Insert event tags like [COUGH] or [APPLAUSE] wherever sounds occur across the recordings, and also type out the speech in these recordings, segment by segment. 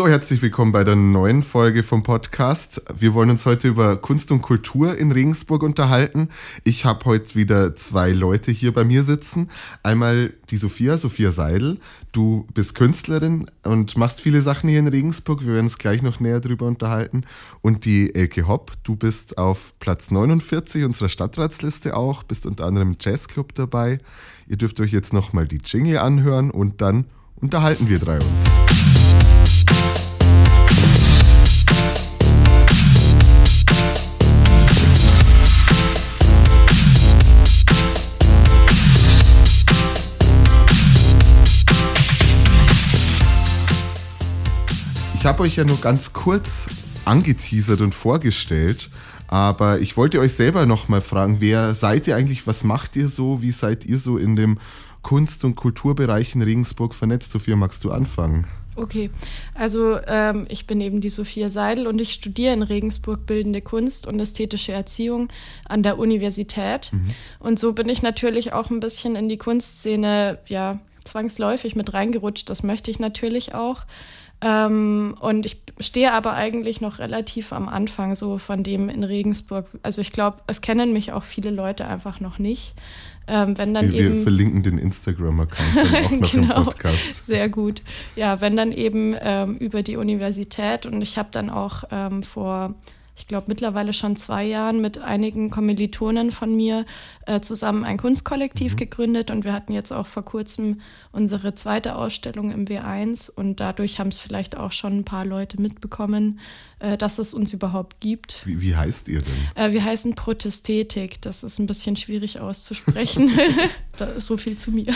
So, herzlich willkommen bei der neuen Folge vom Podcast. Wir wollen uns heute über Kunst und Kultur in Regensburg unterhalten. Ich habe heute wieder zwei Leute hier bei mir sitzen. Einmal die Sophia, Sophia Seidel. Du bist Künstlerin und machst viele Sachen hier in Regensburg. Wir werden uns gleich noch näher darüber unterhalten. Und die Elke Hopp, du bist auf Platz 49 unserer Stadtratsliste auch, bist unter anderem im Jazzclub dabei. Ihr dürft euch jetzt nochmal die Jingle anhören und dann unterhalten wir drei uns. Ich habe euch ja nur ganz kurz angeteasert und vorgestellt, aber ich wollte euch selber nochmal fragen, wer seid ihr eigentlich, was macht ihr so, wie seid ihr so in dem Kunst- und Kulturbereich in Regensburg vernetzt? Sophia, magst du anfangen? Okay, also ähm, ich bin eben die Sophia Seidel und ich studiere in Regensburg Bildende Kunst und ästhetische Erziehung an der Universität. Mhm. Und so bin ich natürlich auch ein bisschen in die Kunstszene, ja, zwangsläufig mit reingerutscht. Das möchte ich natürlich auch. Ähm, und ich stehe aber eigentlich noch relativ am Anfang so von dem in Regensburg. Also ich glaube, es kennen mich auch viele Leute einfach noch nicht. Ähm, wenn dann wir, eben, wir verlinken den Instagram-Account auch [LAUGHS] noch genau, im Podcast. Sehr gut. Ja, wenn dann eben ähm, über die Universität und ich habe dann auch ähm, vor ich glaube, mittlerweile schon zwei Jahren mit einigen Kommilitonen von mir äh, zusammen ein Kunstkollektiv mhm. gegründet und wir hatten jetzt auch vor kurzem unsere zweite Ausstellung im W1 und dadurch haben es vielleicht auch schon ein paar Leute mitbekommen, äh, dass es uns überhaupt gibt. Wie, wie heißt ihr denn? Äh, wir heißen Protestätik. Das ist ein bisschen schwierig auszusprechen. [LAUGHS] [LAUGHS] da ist so viel zu mir.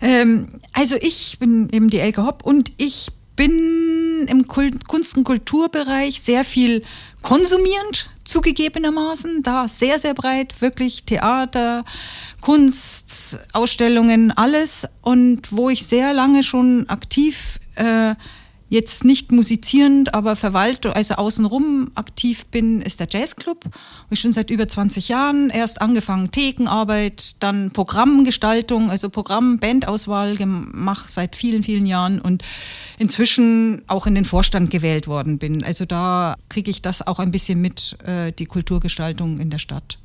ähm, also ich bin eben die Elke Hopp und ich bin im Kunst- und Kulturbereich sehr viel konsumierend zugegebenermaßen, da sehr, sehr breit, wirklich Theater, Kunst, Ausstellungen, alles. Und wo ich sehr lange schon aktiv äh, jetzt nicht musizierend, aber Verwaltung, also außenrum aktiv bin, ist der Jazzclub. Ich schon seit über 20 Jahren. Erst angefangen Thekenarbeit, dann Programmgestaltung, also Programm, Bandauswahl gemacht seit vielen, vielen Jahren und inzwischen auch in den Vorstand gewählt worden bin. Also da kriege ich das auch ein bisschen mit, äh, die Kulturgestaltung in der Stadt.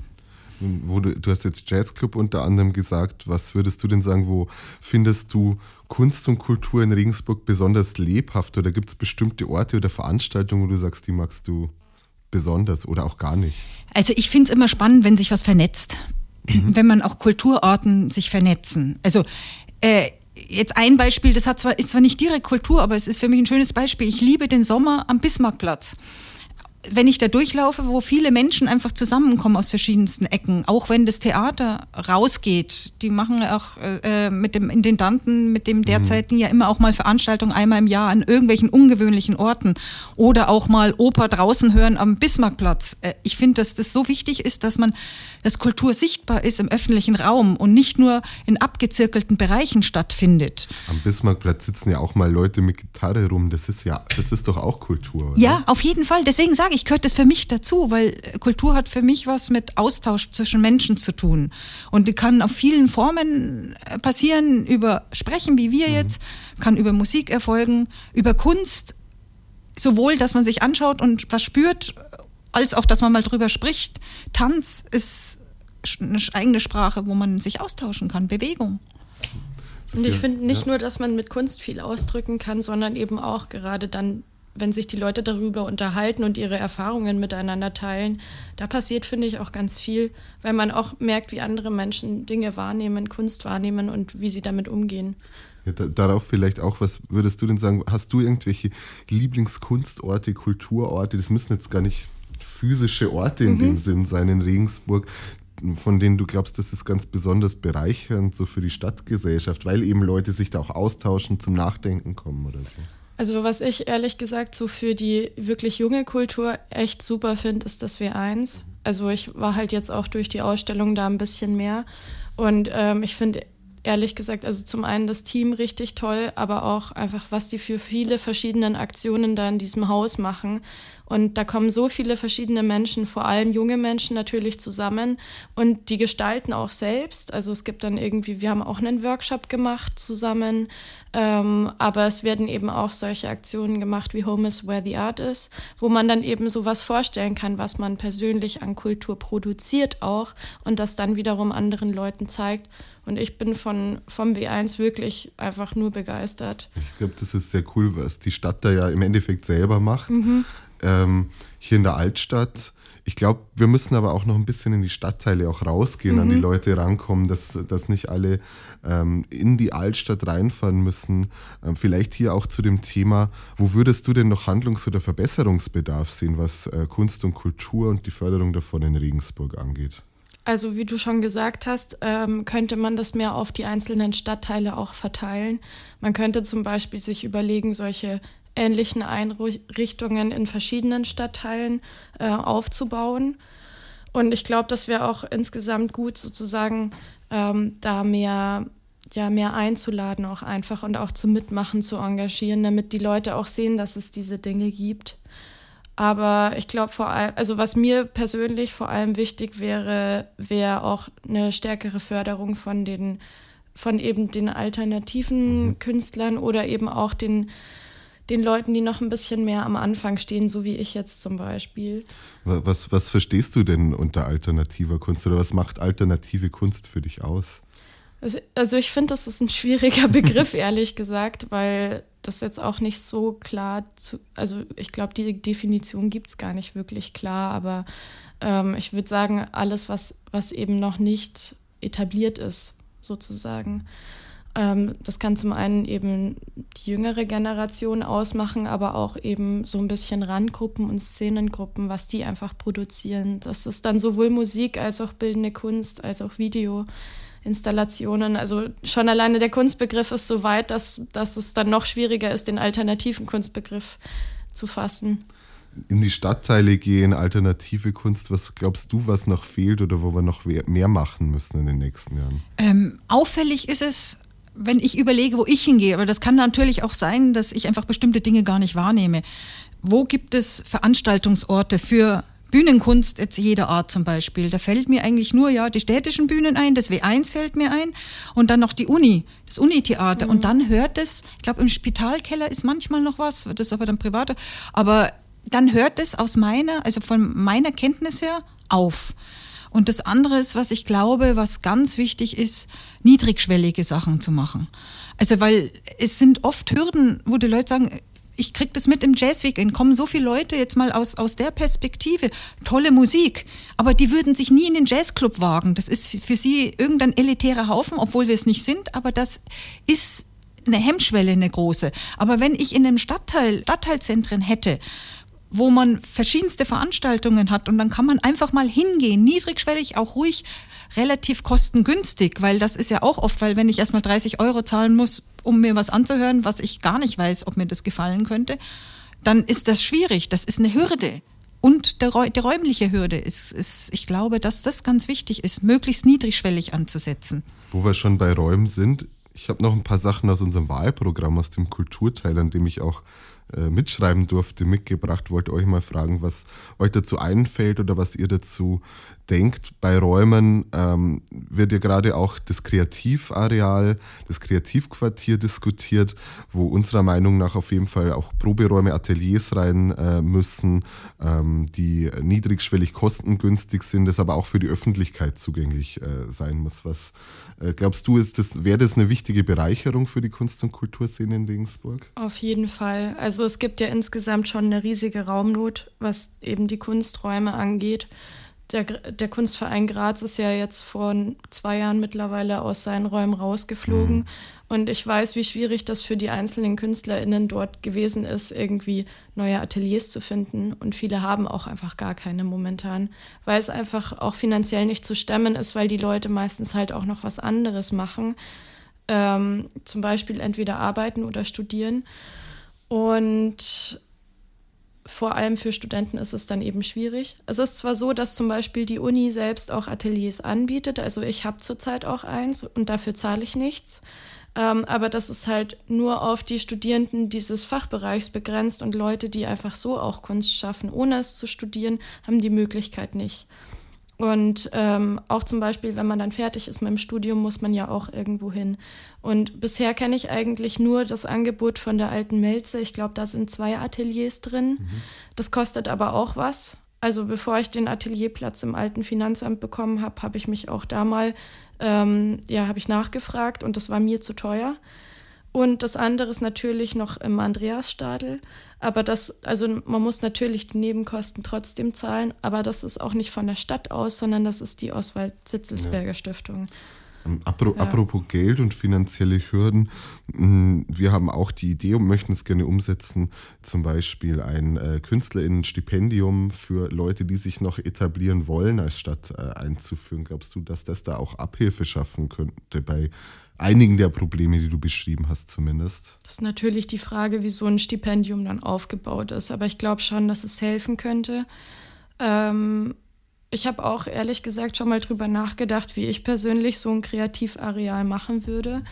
Wo du, du hast jetzt Jazzclub unter anderem gesagt. Was würdest du denn sagen, wo findest du Kunst und Kultur in Regensburg besonders lebhaft? Oder gibt es bestimmte Orte oder Veranstaltungen, wo du sagst, die magst du besonders oder auch gar nicht? Also ich finde es immer spannend, wenn sich was vernetzt. Mhm. Wenn man auch Kulturorten sich vernetzen. Also äh, jetzt ein Beispiel, das hat zwar, ist zwar nicht direkt Kultur, aber es ist für mich ein schönes Beispiel. Ich liebe den Sommer am Bismarckplatz wenn ich da durchlaufe, wo viele Menschen einfach zusammenkommen aus verschiedensten Ecken, auch wenn das Theater rausgeht, die machen auch äh, mit dem Intendanten, mit dem mhm. derzeitigen ja immer auch mal Veranstaltungen einmal im Jahr an irgendwelchen ungewöhnlichen Orten oder auch mal Oper draußen hören am Bismarckplatz. Äh, ich finde, dass das so wichtig ist, dass man, dass Kultur sichtbar ist im öffentlichen Raum und nicht nur in abgezirkelten Bereichen stattfindet. Am Bismarckplatz sitzen ja auch mal Leute mit Gitarre rum. Das ist ja, das ist doch auch Kultur. Oder? Ja, auf jeden Fall. Deswegen sage sage, ich gehört das für mich dazu, weil Kultur hat für mich was mit Austausch zwischen Menschen zu tun. Und die kann auf vielen Formen äh, passieren, über Sprechen wie wir mhm. jetzt, kann über Musik erfolgen, über Kunst, sowohl, dass man sich anschaut und was spürt, als auch, dass man mal drüber spricht. Tanz ist eine eigene Sprache, wo man sich austauschen kann, Bewegung. Und ich finde nicht ja. nur, dass man mit Kunst viel ausdrücken kann, sondern eben auch gerade dann wenn sich die Leute darüber unterhalten und ihre Erfahrungen miteinander teilen, da passiert, finde ich, auch ganz viel, weil man auch merkt, wie andere Menschen Dinge wahrnehmen, Kunst wahrnehmen und wie sie damit umgehen. Ja, da, darauf vielleicht auch, was würdest du denn sagen? Hast du irgendwelche Lieblingskunstorte, Kulturorte? Das müssen jetzt gar nicht physische Orte in mhm. dem Sinn sein in Regensburg, von denen du glaubst, das ist ganz besonders bereichernd so für die Stadtgesellschaft, weil eben Leute sich da auch austauschen, zum Nachdenken kommen oder so. Also was ich ehrlich gesagt so für die wirklich junge Kultur echt super finde, ist das W1. Also ich war halt jetzt auch durch die Ausstellung da ein bisschen mehr und ähm, ich finde ehrlich gesagt, also zum einen das Team richtig toll, aber auch einfach, was die für viele verschiedene Aktionen da in diesem Haus machen. Und da kommen so viele verschiedene Menschen, vor allem junge Menschen natürlich zusammen und die gestalten auch selbst. Also es gibt dann irgendwie, wir haben auch einen Workshop gemacht zusammen, ähm, aber es werden eben auch solche Aktionen gemacht wie Home is where the art is, wo man dann eben sowas vorstellen kann, was man persönlich an Kultur produziert auch und das dann wiederum anderen Leuten zeigt. Und ich bin von, vom W1 wirklich einfach nur begeistert. Ich glaube, das ist sehr cool, was die Stadt da ja im Endeffekt selber macht. Mhm ähm, hier in der Altstadt. Ich glaube, wir müssen aber auch noch ein bisschen in die Stadtteile auch rausgehen, mhm. an die mhm. Leute rankommen, dass, dass nicht alle ähm, in die Altstadt reinfahren müssen. Ähm, vielleicht hier auch zu dem Thema, wo würdest du denn noch Handlungs- oder Verbesserungsbedarf sehen, was äh, Kunst und Kultur und die Förderung davon in Regensburg angeht? Also wie du schon gesagt hast, ähm, könnte man das mehr auf die einzelnen Stadtteile auch verteilen. Man könnte zum Beispiel sich überlegen, solche ähnlichen Einrichtungen in verschiedenen Stadtteilen äh, aufzubauen. Und ich glaube, das wäre auch insgesamt gut, sozusagen ähm, da mehr, ja, mehr einzuladen, auch einfach und auch zum Mitmachen zu engagieren, damit die Leute auch sehen, dass es diese Dinge gibt. Aber ich glaube vor allem, also was mir persönlich vor allem wichtig wäre, wäre auch eine stärkere Förderung von den, von eben den alternativen mhm. Künstlern oder eben auch den den Leuten, die noch ein bisschen mehr am Anfang stehen, so wie ich jetzt zum Beispiel. Was, was verstehst du denn unter alternativer Kunst oder was macht alternative Kunst für dich aus? Also, also ich finde, das ist ein schwieriger [LAUGHS] Begriff, ehrlich gesagt, weil das jetzt auch nicht so klar zu, also ich glaube, die Definition gibt es gar nicht wirklich klar, aber ähm, ich würde sagen, alles, was, was eben noch nicht etabliert ist, sozusagen. Ähm, das kann zum einen eben die jüngere Generation ausmachen, aber auch eben so ein bisschen Randgruppen und Szenengruppen, was die einfach produzieren. Das ist dann sowohl Musik als auch bildende Kunst, als auch Videoinstallationen. Also schon alleine der Kunstbegriff ist so weit, dass, dass es dann noch schwieriger ist, den alternativen Kunstbegriff zu fassen in die Stadtteile gehen, alternative Kunst. Was glaubst du, was noch fehlt oder wo wir noch mehr machen müssen in den nächsten Jahren? Ähm, auffällig ist es, wenn ich überlege, wo ich hingehe, aber das kann natürlich auch sein, dass ich einfach bestimmte Dinge gar nicht wahrnehme. Wo gibt es Veranstaltungsorte für Bühnenkunst jetzt jeder Art zum Beispiel? Da fällt mir eigentlich nur ja die städtischen Bühnen ein, das W1 fällt mir ein und dann noch die Uni, das Unitheater. Mhm. Und dann hört es, ich glaube im Spitalkeller ist manchmal noch was, das ist aber dann privater, aber dann hört es aus meiner, also von meiner Kenntnis her auf. Und das andere ist, was ich glaube, was ganz wichtig ist, niedrigschwellige Sachen zu machen. Also, weil es sind oft Hürden, wo die Leute sagen, ich kriege das mit im Jazzweekend, kommen so viele Leute jetzt mal aus, aus der Perspektive, tolle Musik, aber die würden sich nie in den Jazzclub wagen. Das ist für sie irgendein elitärer Haufen, obwohl wir es nicht sind, aber das ist eine Hemmschwelle, eine große. Aber wenn ich in einem Stadtteil, Stadtteilzentren hätte, wo man verschiedenste Veranstaltungen hat und dann kann man einfach mal hingehen, niedrigschwellig, auch ruhig, relativ kostengünstig, weil das ist ja auch oft, weil wenn ich erstmal 30 Euro zahlen muss, um mir was anzuhören, was ich gar nicht weiß, ob mir das gefallen könnte, dann ist das schwierig, das ist eine Hürde. Und der, die räumliche Hürde ist, ist, ich glaube, dass das ganz wichtig ist, möglichst niedrigschwellig anzusetzen. Wo wir schon bei Räumen sind, ich habe noch ein paar Sachen aus unserem Wahlprogramm, aus dem Kulturteil, an dem ich auch äh, mitschreiben durfte, mitgebracht. Wollte euch mal fragen, was euch dazu einfällt oder was ihr dazu denkt. Bei Räumen ähm, wird ja gerade auch das Kreativareal, das Kreativquartier diskutiert, wo unserer Meinung nach auf jeden Fall auch Proberäume, Ateliers rein äh, müssen, ähm, die niedrigschwellig kostengünstig sind, das aber auch für die Öffentlichkeit zugänglich äh, sein muss. Was äh, glaubst du, das, wäre das eine wichtige Bereicherung für die Kunst- und Kulturszene in Regensburg? Auf jeden Fall. Also es gibt ja insgesamt schon eine riesige Raumnot, was eben die Kunsträume angeht. Der, der Kunstverein Graz ist ja jetzt vor zwei Jahren mittlerweile aus seinen Räumen rausgeflogen. Mhm. Und ich weiß, wie schwierig das für die einzelnen KünstlerInnen dort gewesen ist, irgendwie neue Ateliers zu finden. Und viele haben auch einfach gar keine momentan, weil es einfach auch finanziell nicht zu stemmen ist, weil die Leute meistens halt auch noch was anderes machen. Ähm, zum Beispiel entweder arbeiten oder studieren. Und vor allem für Studenten ist es dann eben schwierig. Es ist zwar so, dass zum Beispiel die Uni selbst auch Ateliers anbietet, also ich habe zurzeit auch eins und dafür zahle ich nichts. Ähm, aber das ist halt nur auf die Studierenden dieses Fachbereichs begrenzt und Leute, die einfach so auch Kunst schaffen, ohne es zu studieren, haben die Möglichkeit nicht. Und ähm, auch zum Beispiel, wenn man dann fertig ist mit dem Studium, muss man ja auch irgendwo hin. Und bisher kenne ich eigentlich nur das Angebot von der alten Melze. Ich glaube, da sind zwei Ateliers drin. Mhm. Das kostet aber auch was. Also bevor ich den Atelierplatz im alten Finanzamt bekommen habe, habe ich mich auch da mal, ähm, ja, habe ich nachgefragt und das war mir zu teuer. Und das andere ist natürlich noch im Andreasstadel. Aber das, also man muss natürlich die Nebenkosten trotzdem zahlen, aber das ist auch nicht von der Stadt aus, sondern das ist die Oswald-Zitzelsberger ja. Stiftung. Ähm, apro ja. Apropos Geld und finanzielle Hürden, mm, wir haben auch die Idee und möchten es gerne umsetzen, zum Beispiel ein äh, Künstlerinnenstipendium für Leute, die sich noch etablieren wollen, als Stadt äh, einzuführen. Glaubst du, dass das da auch Abhilfe schaffen könnte bei einigen der Probleme, die du beschrieben hast, zumindest. Das ist natürlich die Frage, wie so ein Stipendium dann aufgebaut ist. Aber ich glaube schon, dass es helfen könnte. Ähm, ich habe auch ehrlich gesagt schon mal drüber nachgedacht, wie ich persönlich so ein Kreativareal machen würde.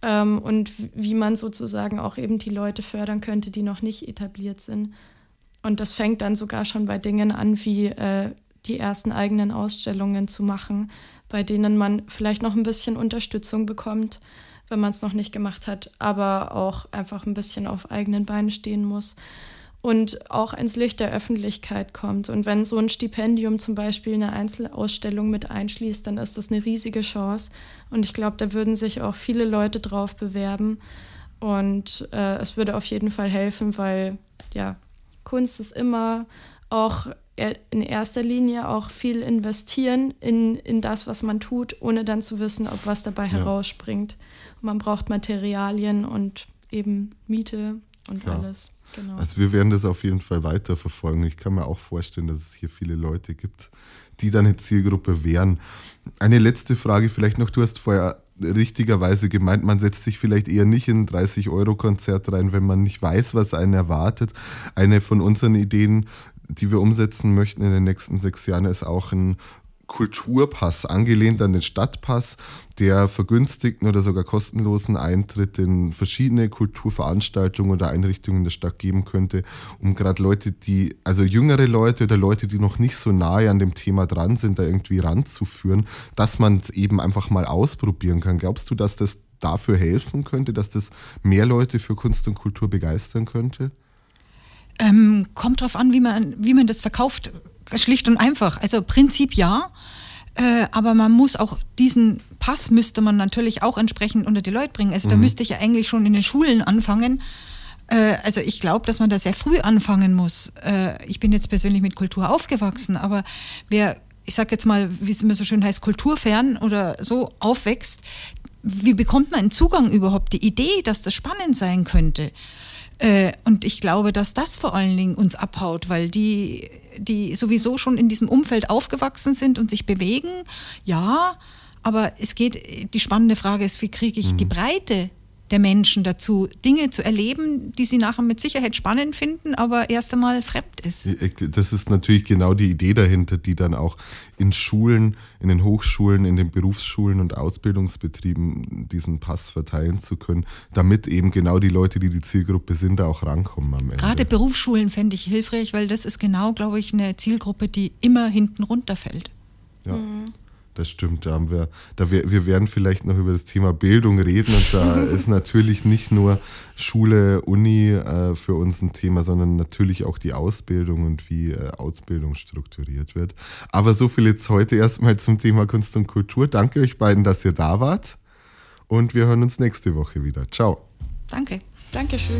Ähm, und wie man sozusagen auch eben die Leute fördern könnte, die noch nicht etabliert sind. Und das fängt dann sogar schon bei Dingen an, wie äh, die ersten eigenen Ausstellungen zu machen bei denen man vielleicht noch ein bisschen Unterstützung bekommt, wenn man es noch nicht gemacht hat, aber auch einfach ein bisschen auf eigenen Beinen stehen muss und auch ins Licht der Öffentlichkeit kommt. Und wenn so ein Stipendium zum Beispiel eine Einzelausstellung mit einschließt, dann ist das eine riesige Chance. Und ich glaube, da würden sich auch viele Leute drauf bewerben. Und äh, es würde auf jeden Fall helfen, weil ja, Kunst ist immer auch in erster Linie auch viel investieren in, in das, was man tut, ohne dann zu wissen, ob was dabei ja. herausspringt. Und man braucht Materialien und eben Miete und Klar. alles. Genau. Also wir werden das auf jeden Fall weiterverfolgen. Ich kann mir auch vorstellen, dass es hier viele Leute gibt, die dann eine Zielgruppe wären. Eine letzte Frage vielleicht noch. Du hast vorher richtigerweise gemeint, man setzt sich vielleicht eher nicht in ein 30-Euro-Konzert rein, wenn man nicht weiß, was einen erwartet. Eine von unseren Ideen die wir umsetzen möchten in den nächsten sechs Jahren, ist auch ein Kulturpass, angelehnt an den Stadtpass, der vergünstigten oder sogar kostenlosen Eintritt in verschiedene Kulturveranstaltungen oder Einrichtungen der Stadt geben könnte, um gerade Leute, die, also jüngere Leute oder Leute, die noch nicht so nahe an dem Thema dran sind, da irgendwie ranzuführen, dass man es eben einfach mal ausprobieren kann. Glaubst du, dass das dafür helfen könnte, dass das mehr Leute für Kunst und Kultur begeistern könnte? Ähm, kommt drauf an, wie man, wie man das verkauft. Schlicht und einfach. Also Prinzip ja. Äh, aber man muss auch diesen Pass müsste man natürlich auch entsprechend unter die Leute bringen. Also mhm. da müsste ich ja eigentlich schon in den Schulen anfangen. Äh, also ich glaube, dass man da sehr früh anfangen muss. Äh, ich bin jetzt persönlich mit Kultur aufgewachsen, aber wer, ich sag jetzt mal, wie es immer so schön heißt, kulturfern oder so aufwächst, wie bekommt man einen Zugang überhaupt, die Idee, dass das spannend sein könnte? Äh, und ich glaube, dass das vor allen Dingen uns abhaut, weil die, die sowieso schon in diesem Umfeld aufgewachsen sind und sich bewegen, ja, aber es geht, die spannende Frage ist, wie kriege ich mhm. die Breite der Menschen dazu, Dinge zu erleben, die sie nachher mit Sicherheit spannend finden, aber erst einmal fremd ist. Das ist natürlich genau die Idee dahinter, die dann auch in Schulen, in den Hochschulen, in den Berufsschulen und Ausbildungsbetrieben diesen Pass verteilen zu können, damit eben genau die Leute, die die Zielgruppe sind, da auch rankommen am Ende. Gerade Berufsschulen fände ich hilfreich, weil das ist genau, glaube ich, eine Zielgruppe, die immer hinten runterfällt. Ja. Mhm. Das stimmt, da haben wir, da wir, wir werden vielleicht noch über das Thema Bildung reden und da [LAUGHS] ist natürlich nicht nur Schule, Uni äh, für uns ein Thema, sondern natürlich auch die Ausbildung und wie äh, Ausbildung strukturiert wird. Aber so viel jetzt heute erstmal zum Thema Kunst und Kultur. Danke euch beiden, dass ihr da wart und wir hören uns nächste Woche wieder. Ciao. Danke. Dankeschön.